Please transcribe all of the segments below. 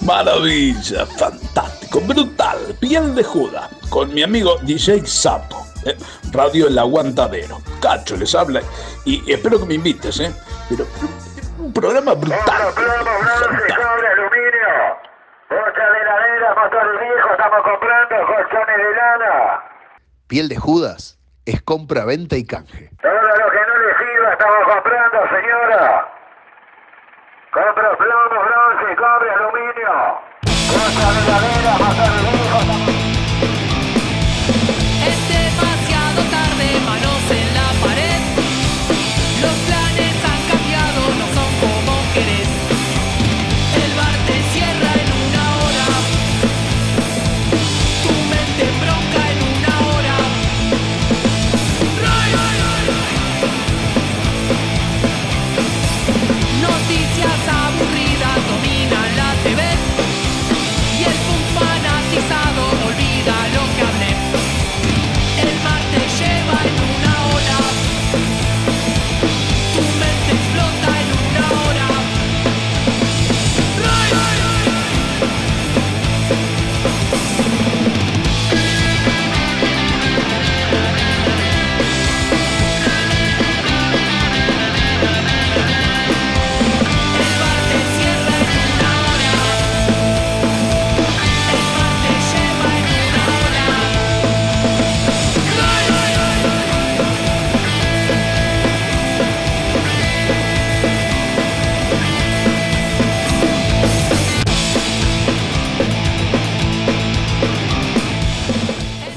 Maravilla, fantástico, brutal, piel de juda, con mi amigo DJ Sapo, eh, Radio El Aguantadero. Cacho les habla y espero que me invites, ¿eh? Pero, un programa brutal. Otro plomo, bronce, cobre, aluminio. Bocha de motor viejo, estamos comprando colchones de lana. Piel de Judas es compra, venta y canje. Todo lo que no le sirva estamos comprando, señora. Compro plomo, bronce, cobre, aluminio.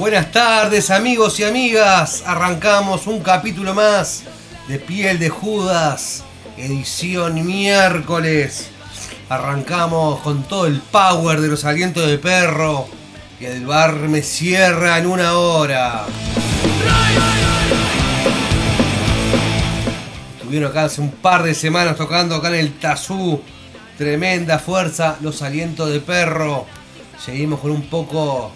Buenas tardes amigos y amigas, arrancamos un capítulo más de Piel de Judas, edición miércoles. Arrancamos con todo el power de los alientos de perro, que el bar me cierra en una hora. Estuvieron acá hace un par de semanas tocando acá en el Tazú. Tremenda fuerza, los alientos de perro. Seguimos con un poco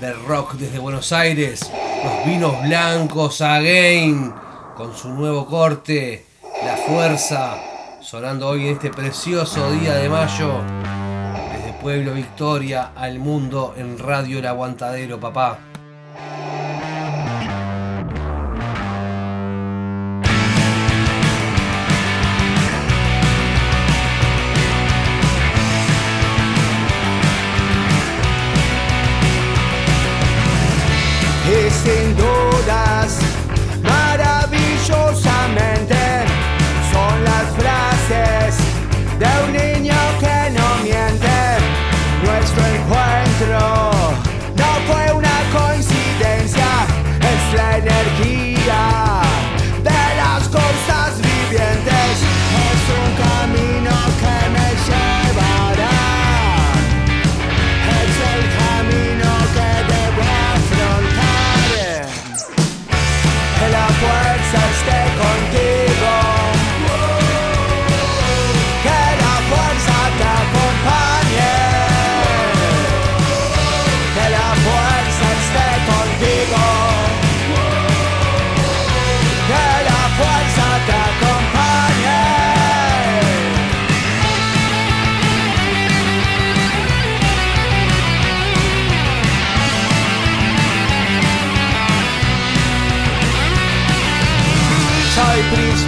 de rock desde Buenos Aires. Los vinos blancos again. Con su nuevo corte. La fuerza. Sonando hoy en este precioso día de mayo. Desde Pueblo Victoria al mundo en Radio El Aguantadero, papá.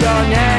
your name.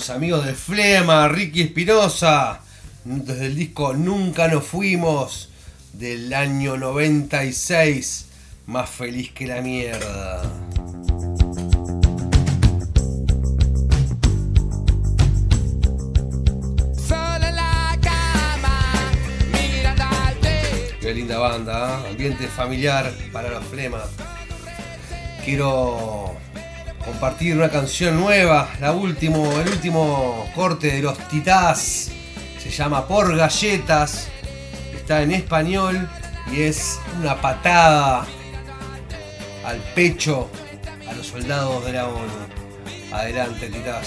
Los amigos de Flema, Ricky Espinosa, desde el disco Nunca nos fuimos del año 96, más feliz que la mierda. Qué linda banda, ¿eh? ambiente familiar para los Flema. Quiero compartir una canción nueva, la último, el último corte de los Titás. Se llama Por Galletas. Está en español y es una patada al pecho a los soldados de la ONU. Adelante, Titás.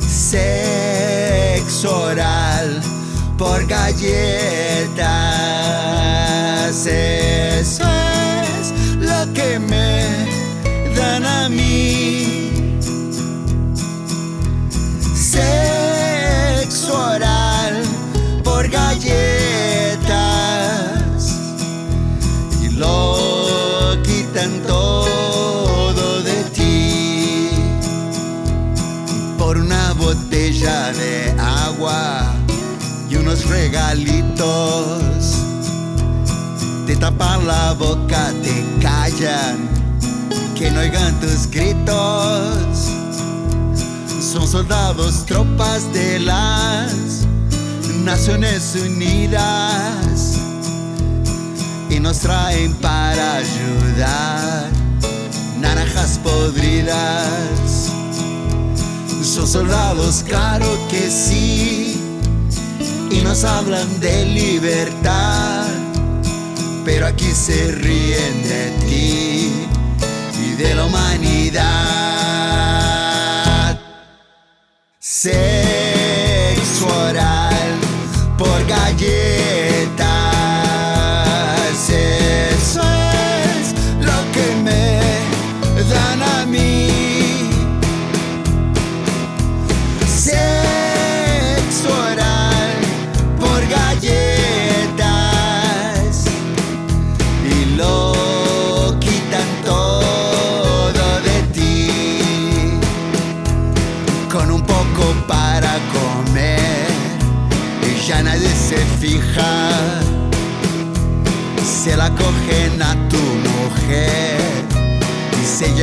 Sexo oral por galletas. Eso es lo que me dan a mí. Sexo oral por galletas. Y lo quitan todo de ti por una botella de agua regalitos. Te tapan la boca, te callan, que no oigan tus gritos. Son soldados, tropas de las Naciones Unidas y nos traen para ayudar. Naranjas podridas. Son soldados, claro que sí, y nos hablan de libertad, pero aquí se ríen de ti y de la humanidad.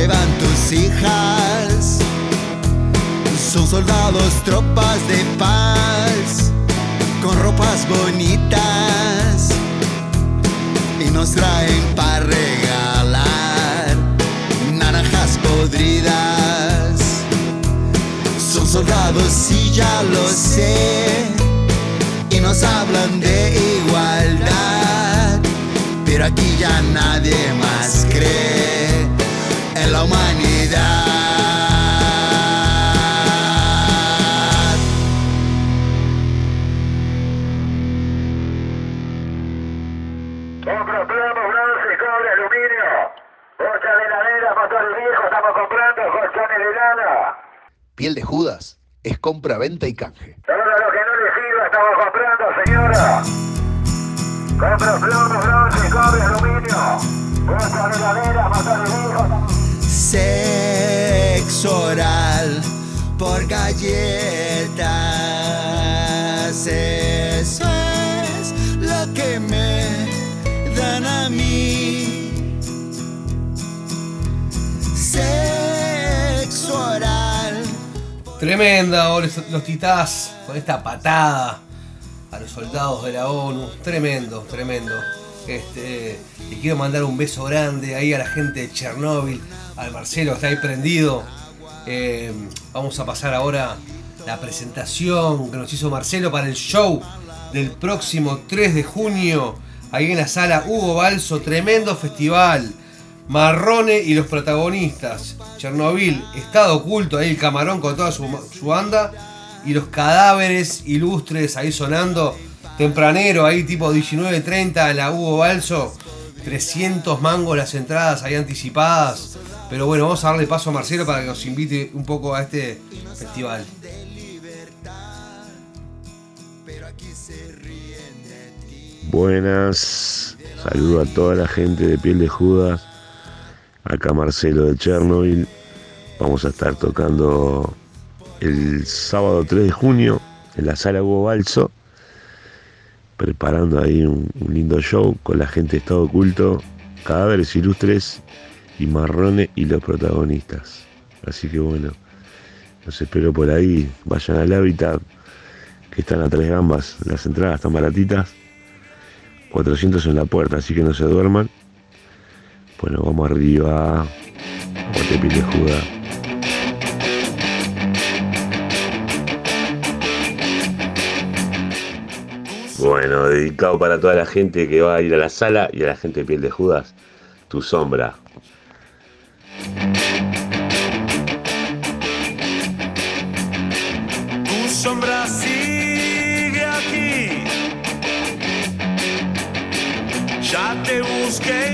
Llevan tus hijas. Son soldados, tropas de paz, con ropas bonitas. Y nos traen para regalar naranjas podridas. Son soldados, sí, ya lo sé, y nos hablan de igualdad, pero aquí ya nadie más cree la humanidad. Un plomo, bronce, cobre, aluminio, bocha de ladera, motor viejo, estamos comprando colchones de lana. Piel de Judas es compra, venta y canje. Todo lo que no le sirva estamos comprando, señora. Compra plomo, bronce, cobre, aluminio. Bocha de ladera, motor viejo, estamos Sexo oral por galletas. Eso es lo que me dan a mí. Sexo oral. Tremenda, los, titás con esta patada a los soldados de la ONU. Tremendo, tremendo. Este, y quiero mandar un beso grande ahí a la gente de Chernóbil, al Marcelo está ahí prendido. Eh, vamos a pasar ahora la presentación que nos hizo Marcelo para el show del próximo 3 de junio, ahí en la sala Hugo Balso, tremendo festival. Marrone y los protagonistas. Chernobyl, Estado Oculto, ahí el camarón con toda su, su banda. Y los cadáveres ilustres ahí sonando. Tempranero, ahí tipo 19.30 la Hugo Balso. 300 mangos las entradas ahí anticipadas. Pero bueno, vamos a darle paso a Marcelo para que nos invite un poco a este festival. Buenas, saludo a toda la gente de Piel de Judas, acá Marcelo de Chernobyl. Vamos a estar tocando el sábado 3 de junio en la sala Hugo Balso, preparando ahí un, un lindo show con la gente de Estado Oculto, cadáveres ilustres y marrones y los protagonistas. Así que bueno, los espero por ahí, vayan al hábitat, que están a tres gambas, las entradas están baratitas. 400 en la puerta, así que no se duerman. Bueno, vamos arriba. De Judá. Bueno, dedicado para toda la gente que va a ir a la sala y a la gente de piel de Judas, tu sombra. Tu sombra sigue aquí. Ya te busqué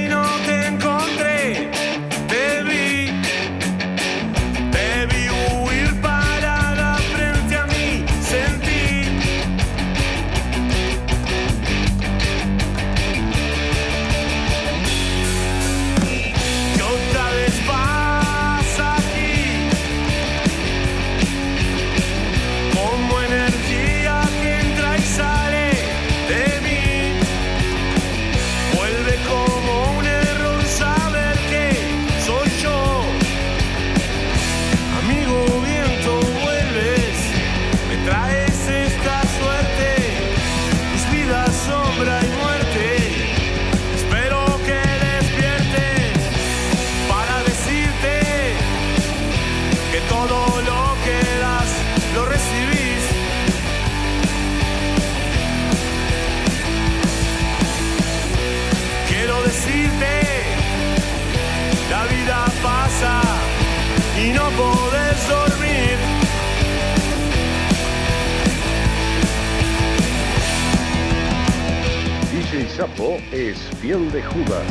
es fiel de Judas.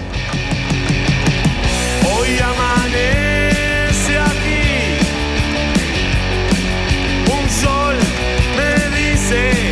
Hoy amanece aquí. Un sol me dice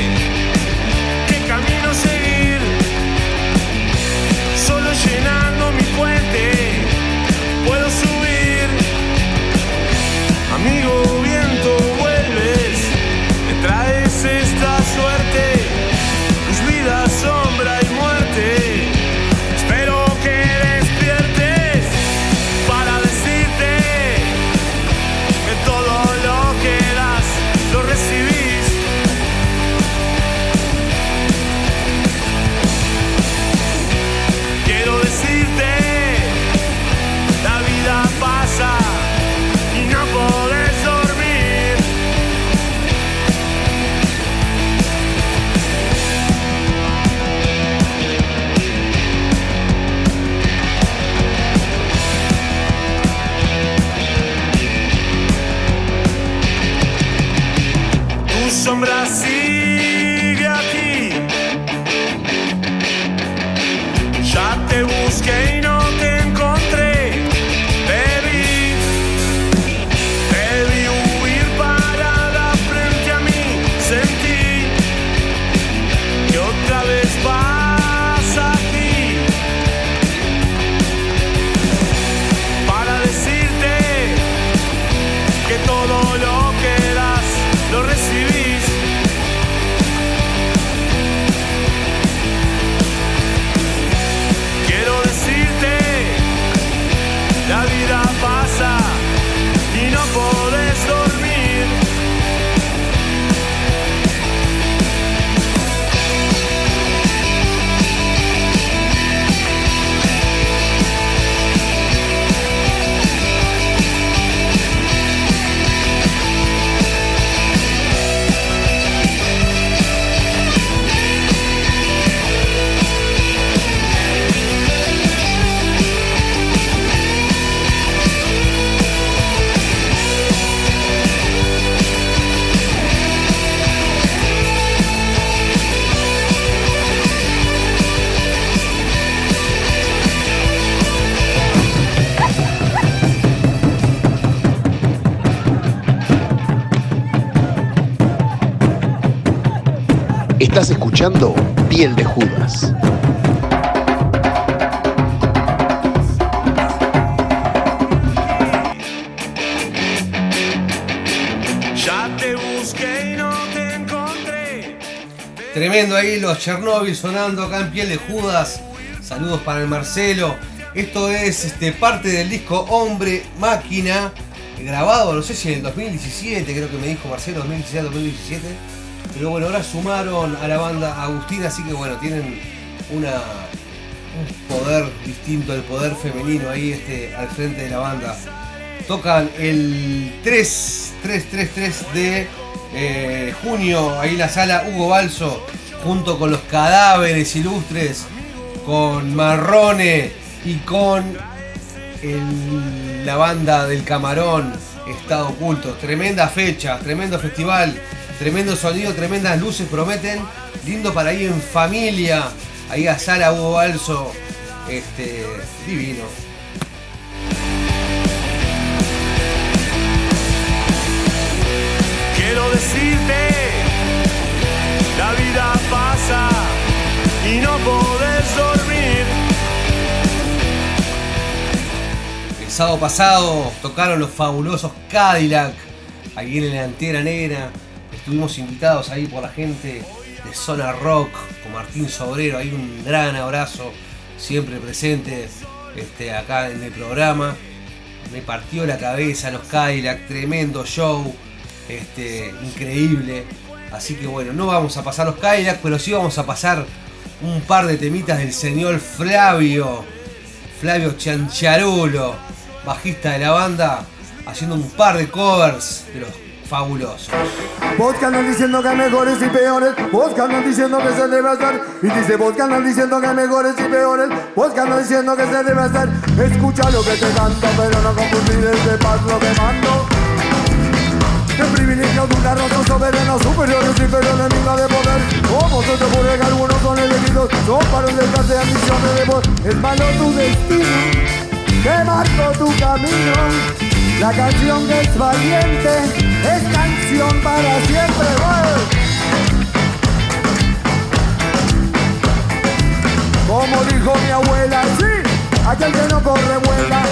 Estás escuchando Piel de Judas. Ya te busqué y no te encontré. Tremendo ahí los Chernobyl sonando acá en piel de Judas. Saludos para el Marcelo. Esto es este, parte del disco Hombre Máquina. Grabado, no sé si en el 2017, creo que me dijo Marcelo, 2017-2017. Pero bueno, ahora sumaron a la banda Agustina, así que bueno, tienen un poder distinto, el poder femenino ahí este, al frente de la banda. Tocan el 3, 3, 3, 3 de eh, junio, ahí en la sala Hugo Balso, junto con los cadáveres ilustres, con Marrone y con la banda del Camarón, Estado Oculto. Tremenda fecha, tremendo festival, tremendo sonido, tremendas luces prometen. Lindo para ir en familia, ahí a sala Hugo Balso, este, divino. Quiero decirte, la vida pasa y no podés dormir. El sábado pasado tocaron los fabulosos Cadillac, ahí en la delantera negra. Estuvimos invitados ahí por la gente de Zona Rock, con Martín Sobrero, ahí un gran abrazo, siempre presente este, acá en el programa. Me partió la cabeza los Cadillac, tremendo show, este, increíble. Así que bueno, no vamos a pasar los Cadillac, pero sí vamos a pasar un par de temitas del señor Flavio. Flavio Chancharulo, bajista de la banda, haciendo un par de covers de los fabulosos. Que andan diciendo que hay mejores y peores, que andan diciendo que se debe hacer, y dice que andan diciendo que hay mejores y peores, que andan diciendo que se debe hacer, escucha lo que te canto, pero no confundir de paz lo que mando. El privilegio de una raza soberana superior y inferior enemiga de poder. ¿Cómo se te ocurre que algunos son elegidos? Son para desgaste de ambiciones de voz Es malo tu destino que marcó tu camino La canción que es valiente es canción para siempre. Como dijo mi abuela, sí, aquel que no corre vuela.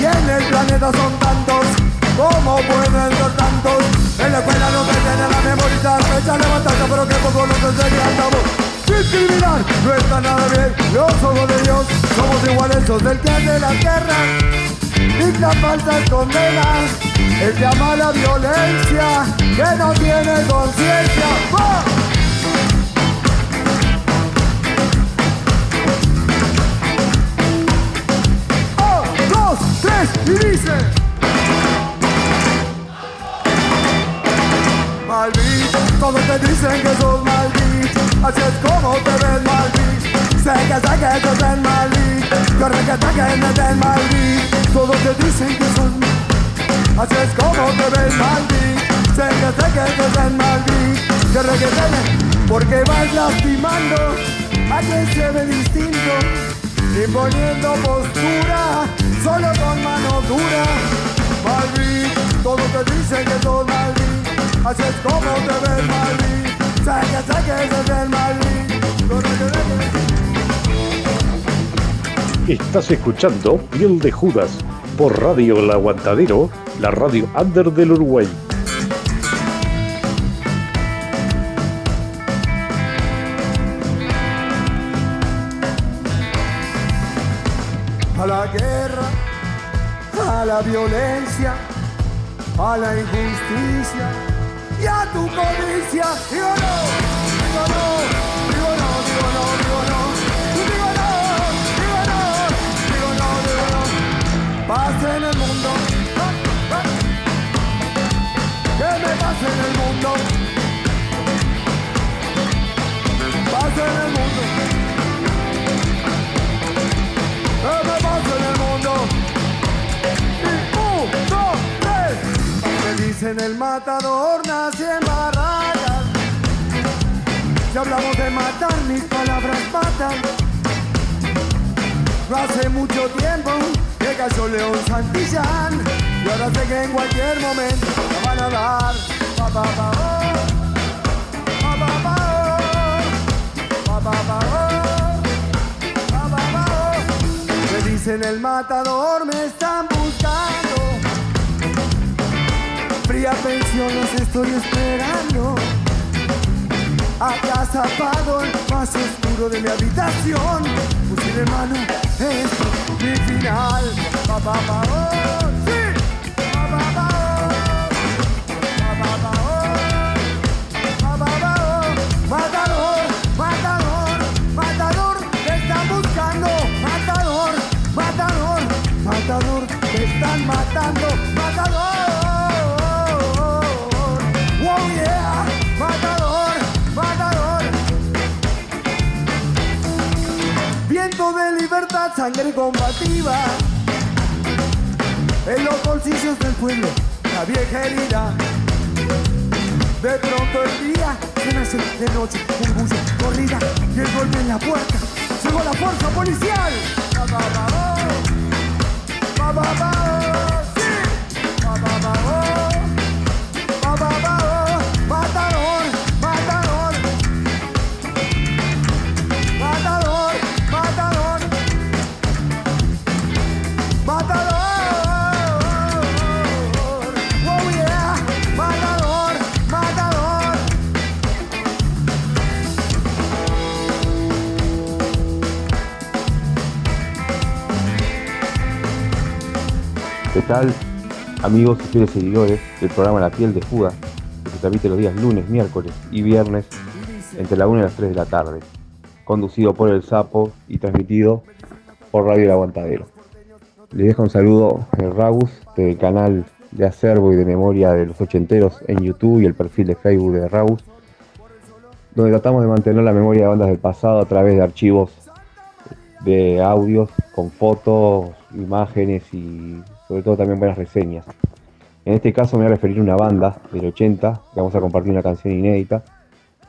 Y en el planeta son tantos, como pueden ser tantos En la escuela no te tienen a memorizar Fecha levantada, pero que poco nos enseñan la voz Discriminar no está nada bien Los ojos de Dios somos iguales Sos el que hace la guerra Dicta falsas condenas El llama a la violencia Que no tiene conciencia. Dos, tres y dice Malvin, todos te dicen que sos Malvin Así es como te ves Malvin Que sé que te ven Malvin Corre que que me ven Malvin Todos te dicen que sos Así es como te ves Sé que sé que te ven Malvin Corre que ven Porque vas lastimando a quien se ve distinto. Imponiendo postura, solo con mano dura. Malvin, todos te dicen que sos Malvin, así es como te ves Malvin. Sé que sé que sos el Estás escuchando Piel de Judas por Radio El Aguantadero, la radio under del Uruguay. A la guerra, a la violencia, a la injusticia y a tu codicia. Digo no, Paz en el mundo. ¿Qué me pasa en el mundo? Paz en el mundo. ¿Qué me pasa en el mundo? Y un, dos, tres. Me dicen el matador nace en barracas. Si hablamos de matar, mis palabras matan. No hace mucho tiempo que cayó León Santillán Y ahora sé que en cualquier momento me van a dar. Pa pa pa oh, pa pa pa oh, pa pa pa oh, pa pa pa oh. Me dicen el matador, me están buscando Fría pensión los estoy esperando. Acá zapado el más oscuro de mi habitación Fusil en mano, es mi final. Pa oh, sí. Pa pa pa oh. Oh. Matador, matador, matador Te están buscando. Matador, matador, matador Te están matando sangre combativa. En los bolsillos del pueblo, la vieja herida. De pronto el día se nace de noche, orgullo, corrida Y el golpe en la puerta, llegó la fuerza policial. Tal, amigos y fieles seguidores del programa La Piel de Judas, que se transmite los días lunes, miércoles y viernes entre la 1 y las 3 de la tarde, conducido por El Sapo y transmitido por Radio El Aguantadero. Les dejo un saludo en Ragus del canal de acervo y de memoria de los ochenteros en YouTube y el perfil de Facebook de Ragus, donde tratamos de mantener la memoria de bandas del pasado a través de archivos de audios con fotos, imágenes y sobre todo también buenas reseñas. En este caso me voy a referir a una banda del 80, que vamos a compartir una canción inédita,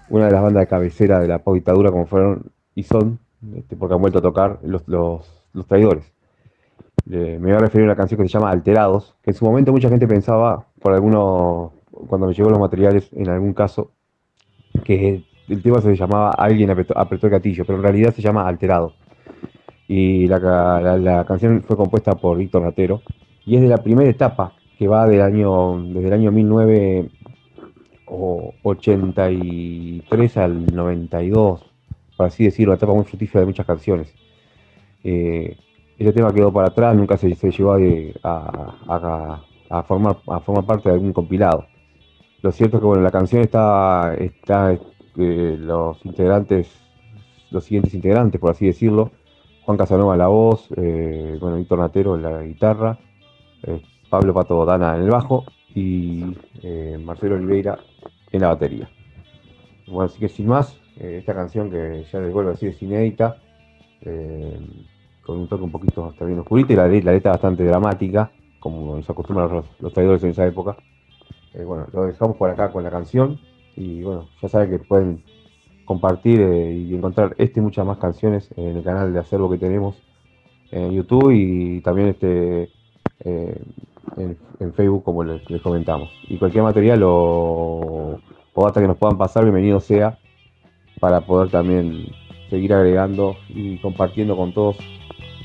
una de las bandas de cabecera de la dictadura como fueron y son, este, porque han vuelto a tocar los, los, traidores. Eh, me voy a referir a una canción que se llama Alterados, que en su momento mucha gente pensaba, por alguno, cuando me llegó los materiales, en algún caso, que el tema se llamaba Alguien apretó, el gatillo, pero en realidad se llama Alterado. Y la, la- la canción fue compuesta por Víctor Ratero y es de la primera etapa que va del año, desde el año 1983 al 92, por así decirlo, una etapa muy fructífera de muchas canciones. Eh, este tema quedó para atrás, nunca se, se llegó a, a- formar, a formar parte de algún compilado. Lo cierto es que bueno, la canción está, está eh, los integrantes, los siguientes integrantes, por así decirlo, Juan Casanova la voz, eh, bueno, Víctor Natero la guitarra, eh, Pablo Pato Dana en el bajo y eh, Marcelo Oliveira en la batería. Bueno, así que sin más, eh, esta canción que ya les vuelvo a decir es inédita, con un toque un poquito también oscurito y la, la letra bastante dramática, como nos acostumbran los, los traidores en esa época. Bueno, lo dejamos por acá con la canción y bueno, ya saben que pueden compartir y encontrar este y muchas más canciones en el canal de acervo que tenemos en YouTube y también este en, Facebook como les, comentamos. Y cualquier material o, o data que nos puedan pasar, bienvenido sea para poder también seguir agregando y compartiendo con todos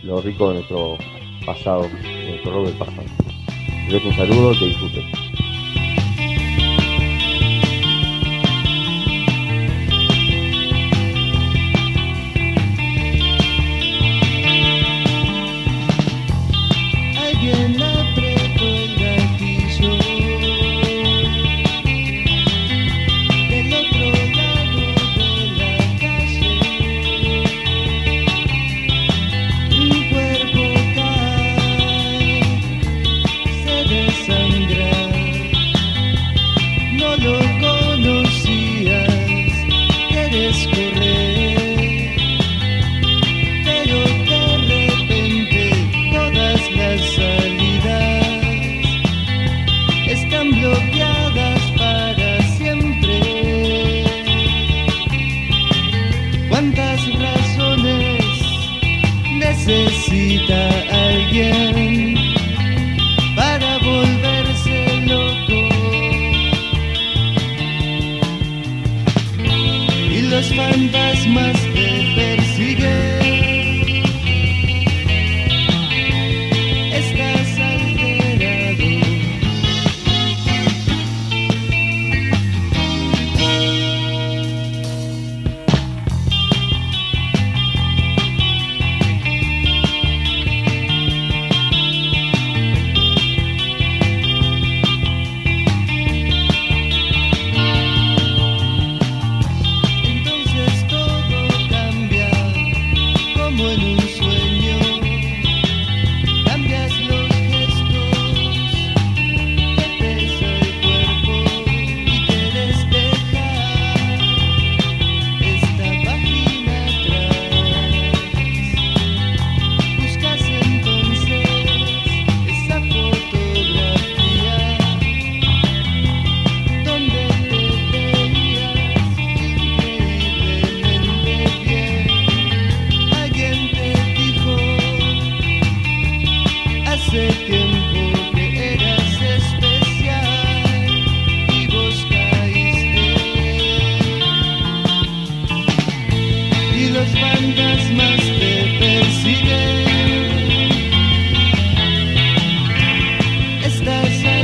lo rico de nuestro pasado, nuestro del pasado. Les dejo un saludo, que disfruten. Estás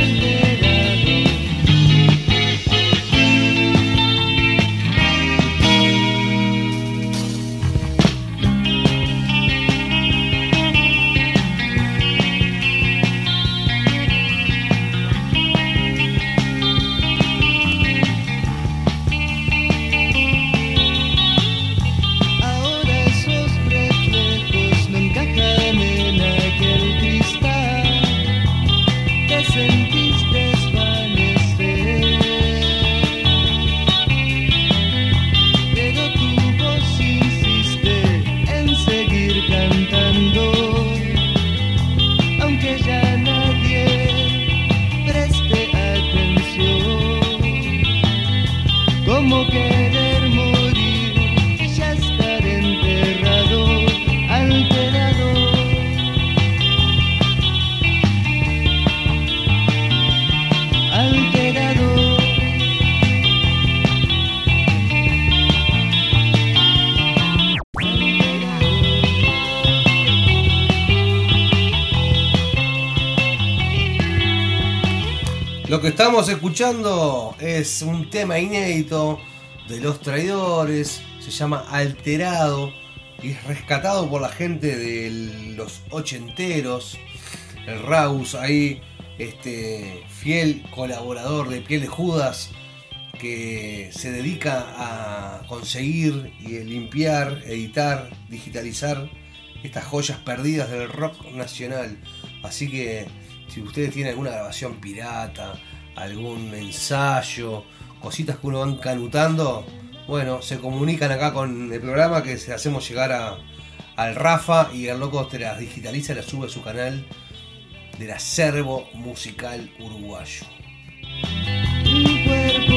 estamos escuchando es un tema inédito de los traidores, se llama Alterado y es rescatado por la gente de los ochenteros, el Raus ahí, este fiel colaborador de Piel de Judas que se dedica a conseguir y limpiar, editar, digitalizar estas joyas perdidas del rock nacional. Así que si ustedes tienen alguna grabación pirata, algún ensayo, cositas que uno van canutando, bueno, se comunican acá con el programa que hacemos llegar a, al Rafa y el loco te las digitaliza y las sube a su canal del acervo musical uruguayo. Un cuerpo.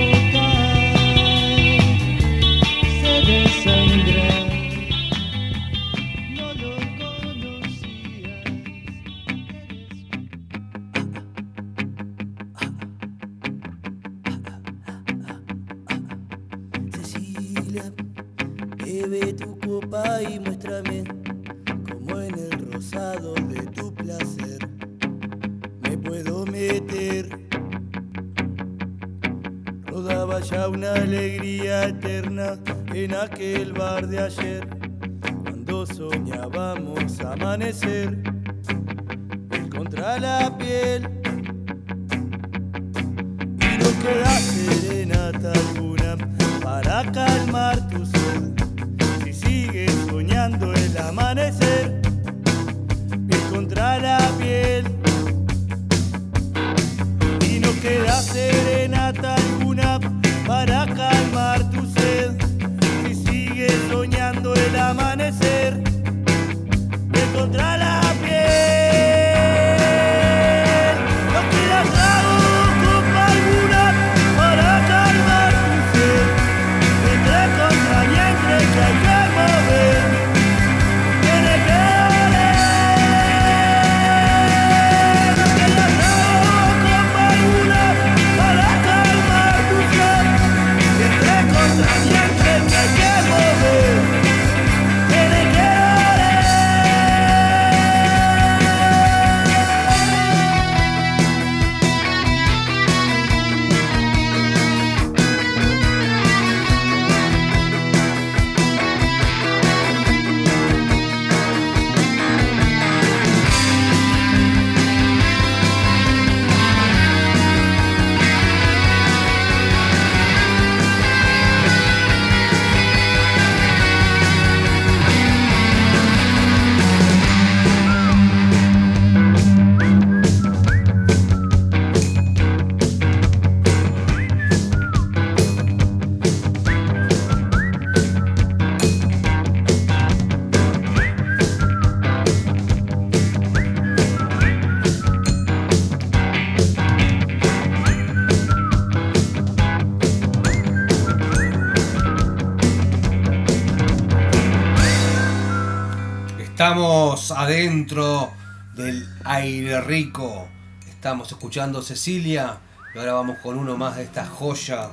Estamos adentro del aire rico. Estamos escuchando Cecilia. Y ahora vamos con uno más de esta joya.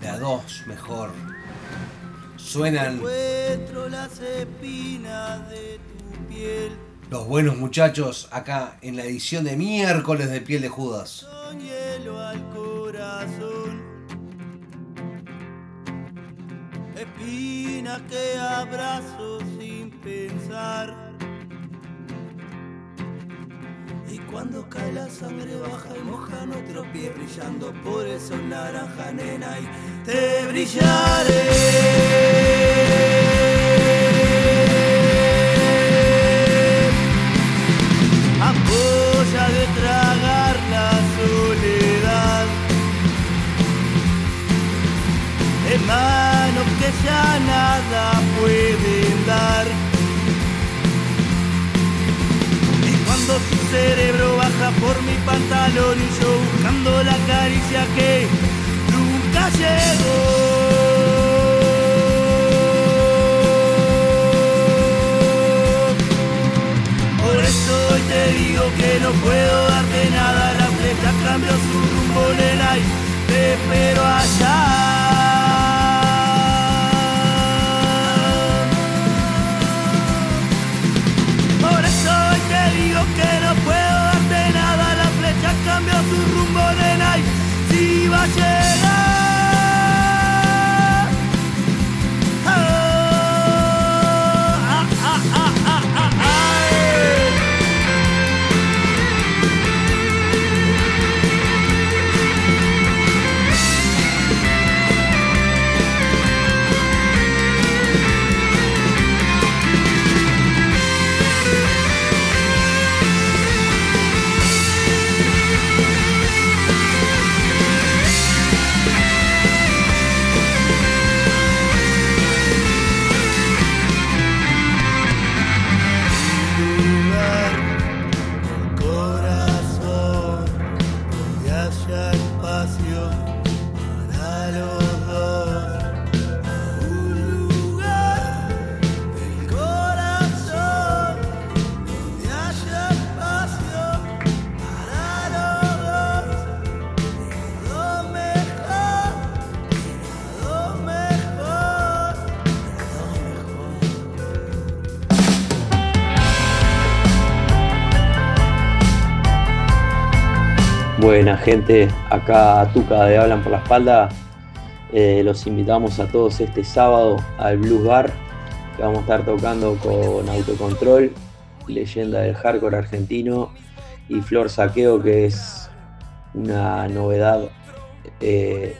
De a dos mejor. Suenan las espinas de tu piel. los buenos muchachos acá en la edición de miércoles de Piel de Judas. Con hielo al corazón. Espinas que abrazo Y cuando cae la sangre baja y moja nuestro pie brillando por el sol naranja nena y te brillaré. Ampolla de tragar la soledad. Manos que ya nada pueden dar. Cerebro baja por mi pantalón y yo buscando la caricia que Buena gente, acá Tuca de Hablan por la Espalda. Eh, los invitamos a todos este sábado al Blues Bar, que vamos a estar tocando con Autocontrol, leyenda del hardcore argentino, y Flor Saqueo, que es una novedad eh,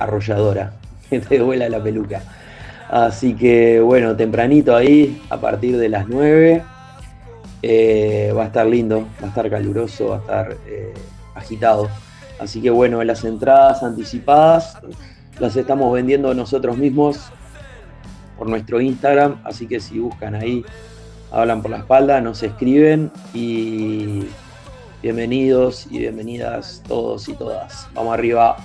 arrolladora, que te vuela la peluca. Así que bueno, tempranito ahí, a partir de las 9. Eh, va a estar lindo, va a estar caluroso, va a estar agitado. Así que bueno, las entradas anticipadas las estamos vendiendo nosotros mismos por nuestro Instagram. Así que si buscan ahí, hablan por la espalda, nos escriben y bienvenidos y bienvenidas todos y todas. Vamos arriba.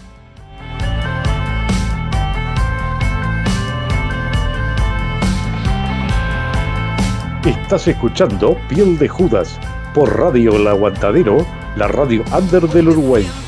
Estás escuchando Piel de Judas por Radio El Aguantadero, la radio under del Uruguay.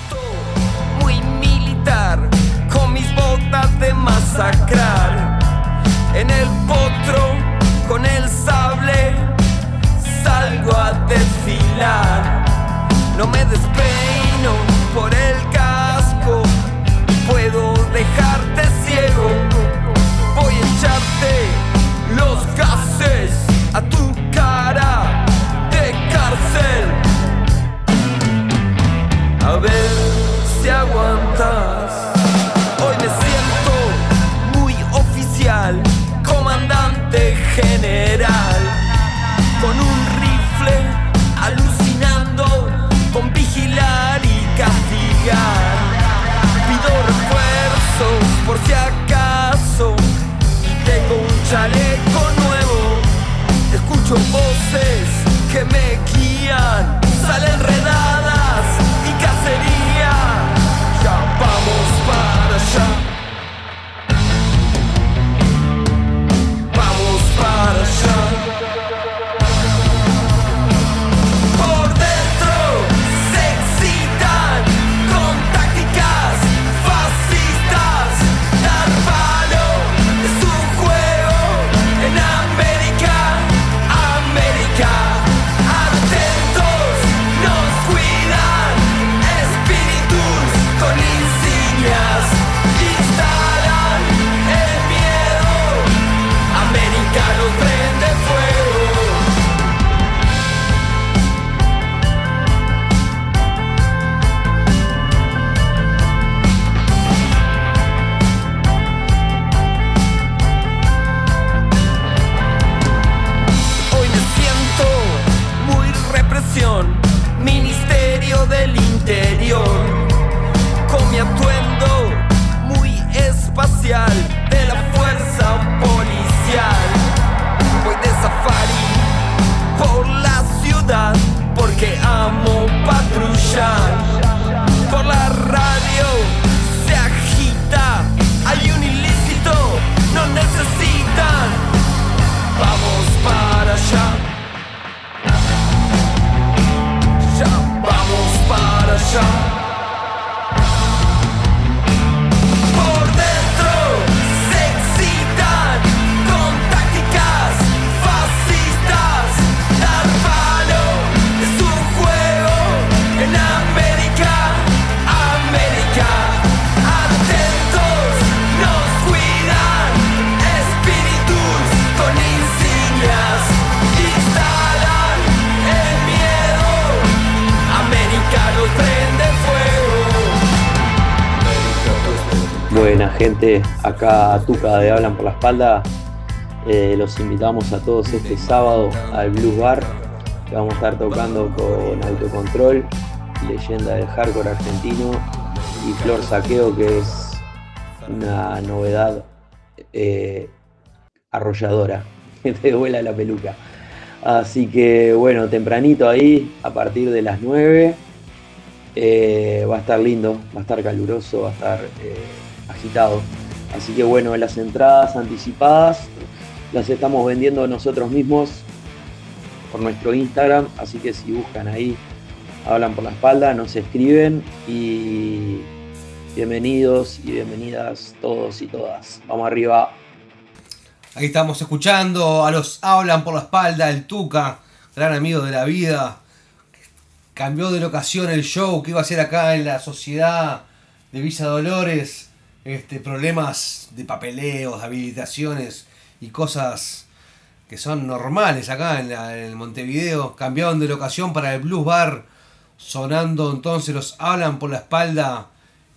Escucho voces que me guían, salen acá Tuca de Hablan por la Espalda. Eh, los invitamos a todos este sábado al Blues Bar, que vamos a estar tocando con Autocontrol, leyenda del hardcore argentino, y Flor Saqueo, que es una novedad eh, arrolladora, que te vuela la peluca. Así que bueno, tempranito ahí, a partir de las 9, eh, va a estar lindo, va a estar caluroso, va a estar Así que bueno, las entradas anticipadas las estamos vendiendo nosotros mismos por nuestro Instagram, así que si buscan ahí, hablan por la espalda, nos escriben y bienvenidos y bienvenidas todos y todas. Vamos arriba. Ahí estamos escuchando a los Hablan por la espalda, el Tuca, gran amigo de la vida. Cambió de locación el show que iba a ser acá en la sociedad de Villa Dolores. Este, problemas de papeleos, habilitaciones y cosas que son normales acá en, la- en Montevideo. Cambiaron de locación para el Blues Bar. Sonando entonces los Hablan por la espalda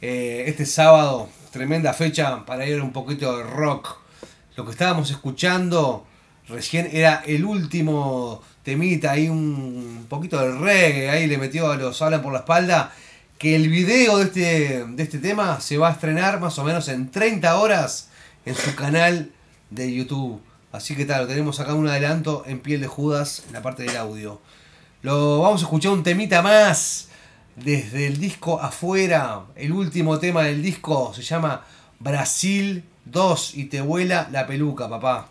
eh, este sábado. Tremenda fecha para ir un poquito de rock. Lo que estábamos escuchando recién era el último temita, ahí un poquito de reggae, ahí le metió a los Hablan por la espalda. Que el video de este, de este tema se va a estrenar más o menos en 30 horas en su canal de YouTube. Así que tal, tenemos acá un adelanto en piel de Judas en la parte del audio. Lo vamos a escuchar un temita más desde el disco afuera. El último tema del disco se llama Brasil 2 y te vuela la peluca, papá.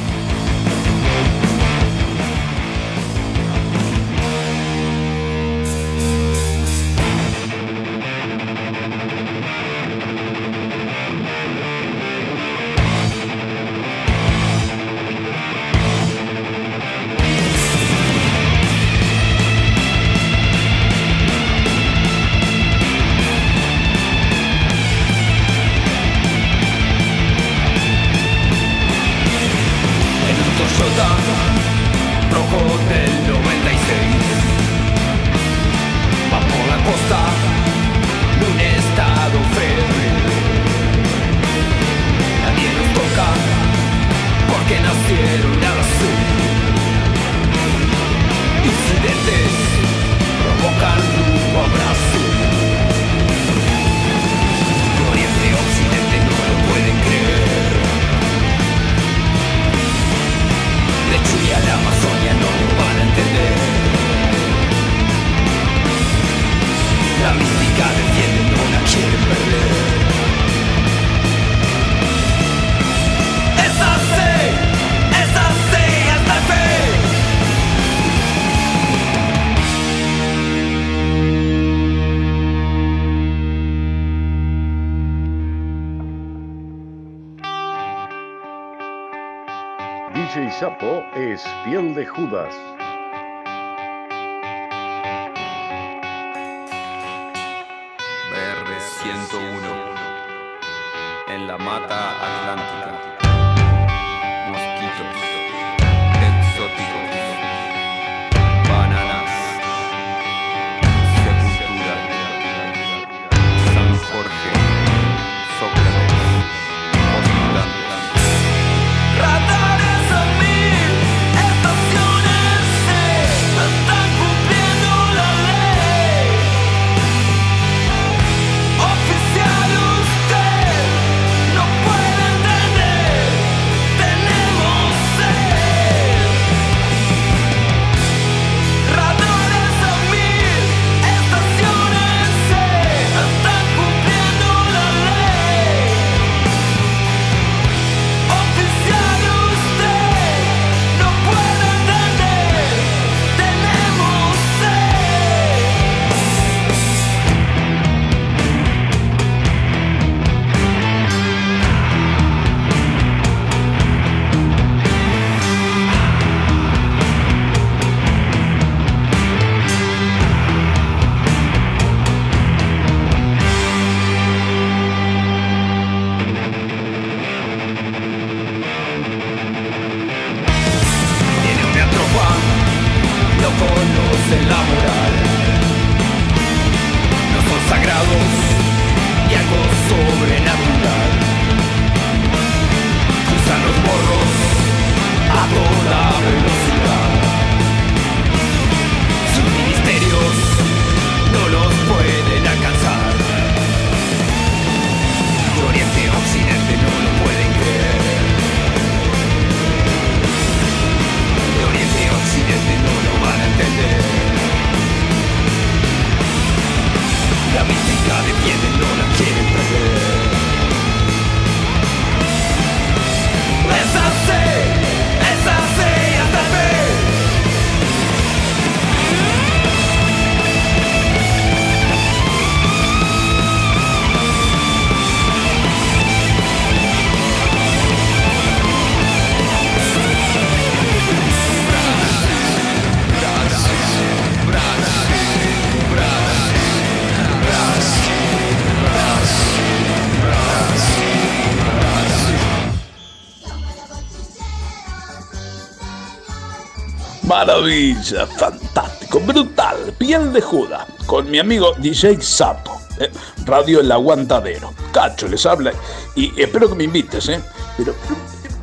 Maravilla, fantástico, brutal, piel de Judas, con mi amigo DJ Sapo, eh, Radio El Aguantadero. Cacho les habla y espero que me invites, ¿eh? Pero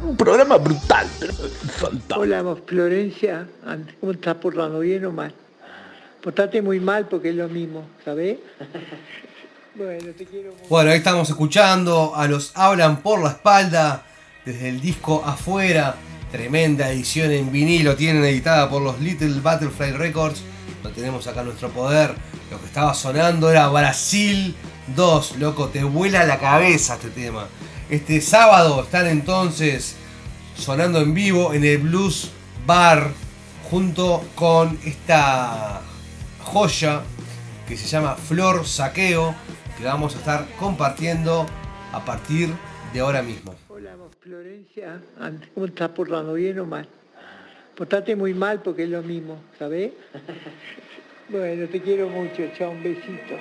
un programa brutal, pero fantástico. Hola, Florencia. ¿Cómo estás portando? ¿Bien o mal? Portate muy mal porque es lo mismo, ¿sabés? bueno, te quiero mucho. Bueno, ahí estamos escuchando a los Hablan por la espalda desde el disco afuera. Tremenda edición en vinilo, tienen editada por los Little Butterfly Records. Lo tenemos acá nuestro poder. Lo que estaba sonando era Brasil 2, loco, te vuela la cabeza este tema. Este sábado están entonces sonando en vivo en el Blues Bar junto con esta joya que se llama Flor Saqueo que vamos a estar compartiendo a partir de ahora mismo. Florencia. Ande, ¿Cómo estás portando? ¿Bien o mal? Portate muy mal porque es lo mismo, ¿sabés? bueno, te quiero mucho. Chao, un besito.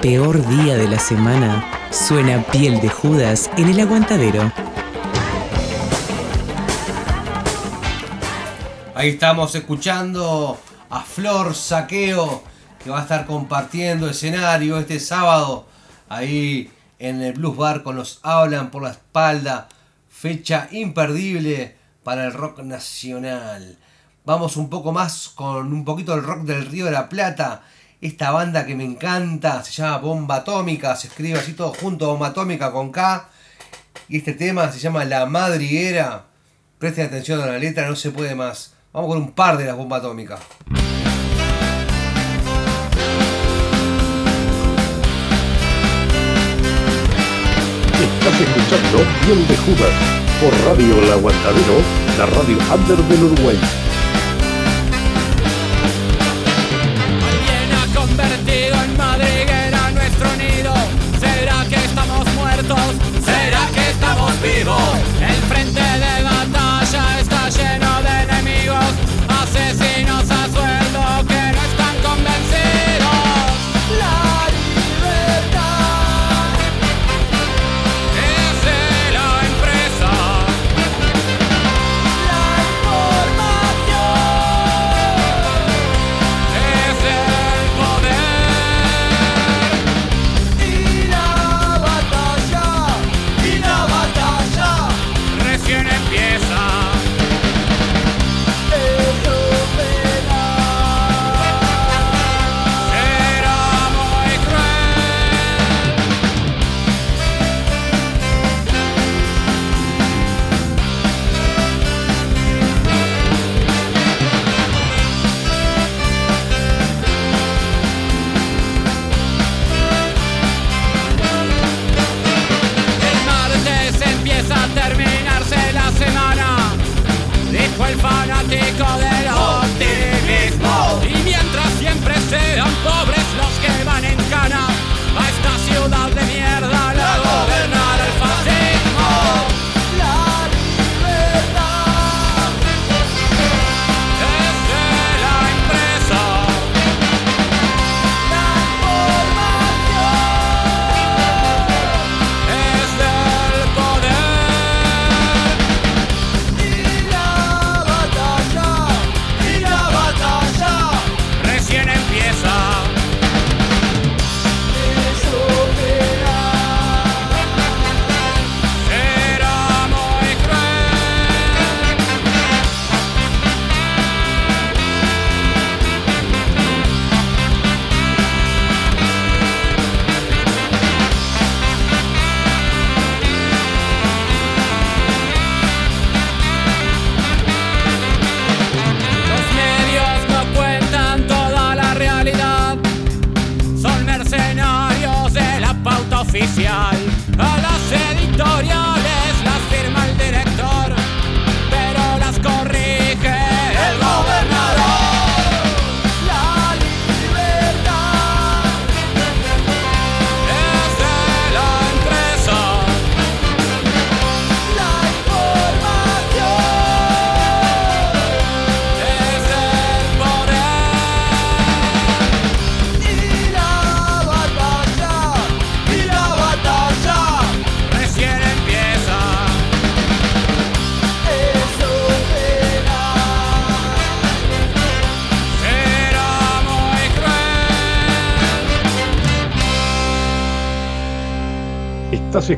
Peor día de la semana, suena piel de Judas en el aguantadero. Ahí estamos escuchando a Flor Saqueo, que va a estar compartiendo escenario este sábado ahí en el Blues Bar con los Hablan por la espalda. Fecha imperdible para el rock nacional. Vamos un poco más con un poquito del rock del Río de la Plata esta banda que me encanta, se llama Bomba Atómica, se escribe así todo junto, Bomba Atómica con K. Y este tema se llama La Madriguera. Presten atención a la letra, no se puede más. Vamos con un par de las bombas atómicas. Estás escuchando de Judas por Radio la radio under del Uruguay.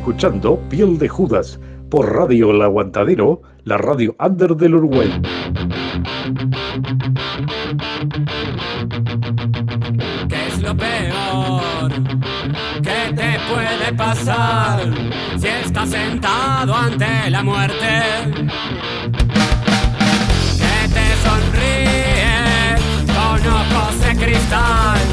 escuchando Piel de Judas por Radio El Aguantadero, la radio under del Uruguay. ¿Qué es lo peor que te puede pasar si estás sentado ante la muerte? Que te sonríe con ojos de cristal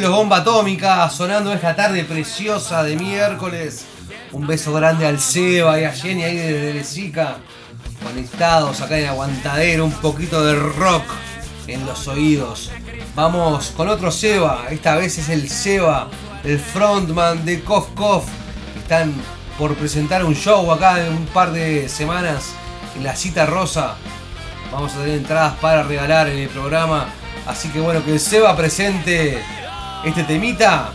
los bomba atómica sonando esta tarde preciosa de miércoles. Un beso grande al Seba y a Jenny ahí desde Lezica. Conectados acá en aguantadero, un poquito de rock en los oídos. Vamos con otro Seba, esta vez es el Seba, el frontman de Kof Kof. Están por presentar un show acá en un par de semanas en la cita rosa. Vamos a tener entradas para regalar en el programa. Así que bueno, que el Seba presente este temita.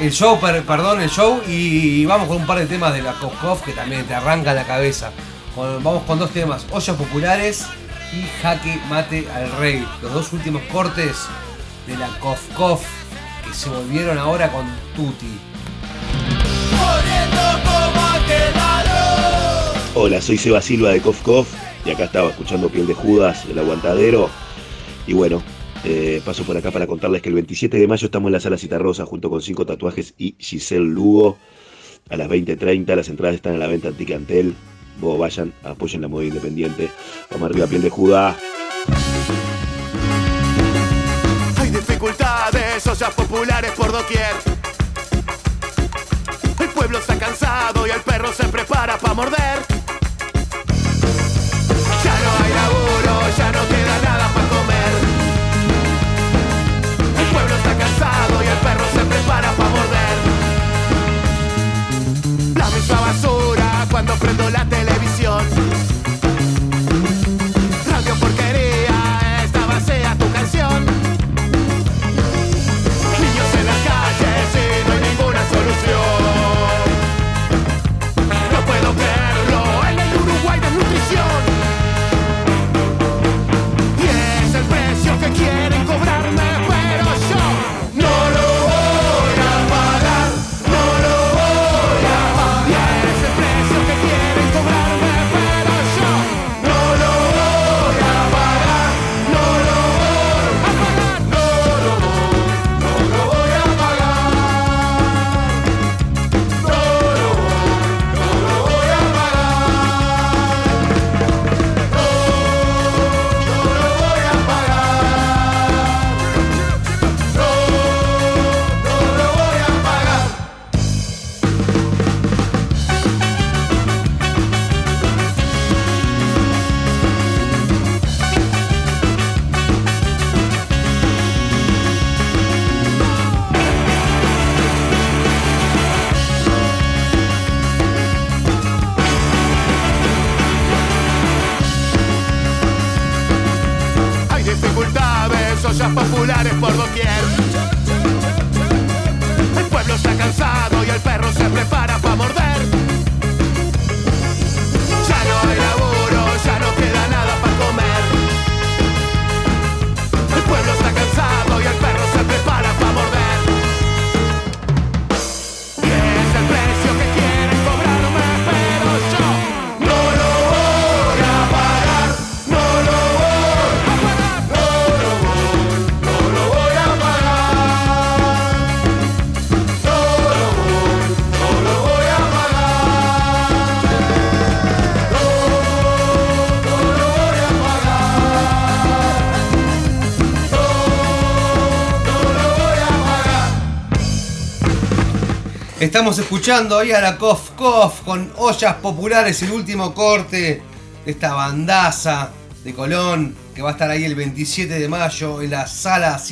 El show, per- perdón, el show. Y vamos con un par de temas de la Kof que también te arranca la cabeza. Vamos con dos temas, ollas populares y jaque mate al rey. Los dos últimos cortes de la Kof que se volvieron ahora con Tuti. Hola, soy Seba Silva de Kof y acá estaba escuchando Piel de Judas, el aguantadero. Y bueno, eh, paso por acá para contarles que el 27 de mayo estamos en la sala Citarrosa junto con cinco tatuajes y Giselle Lugo a las 20.30. Las entradas están a la venta en Ticantel. Vos vayan, apoyen la moda independiente. Vamos arriba, Piel de Judas. Hay dificultades, ollas populares por doquier. El pueblo está cansado y el perro se prepara para morder. Ya no hay laburo, Estamos escuchando ahí a la Kof Kof con ollas populares, el último corte de esta bandaza de Colón que va a estar ahí el 27 de mayo en la sala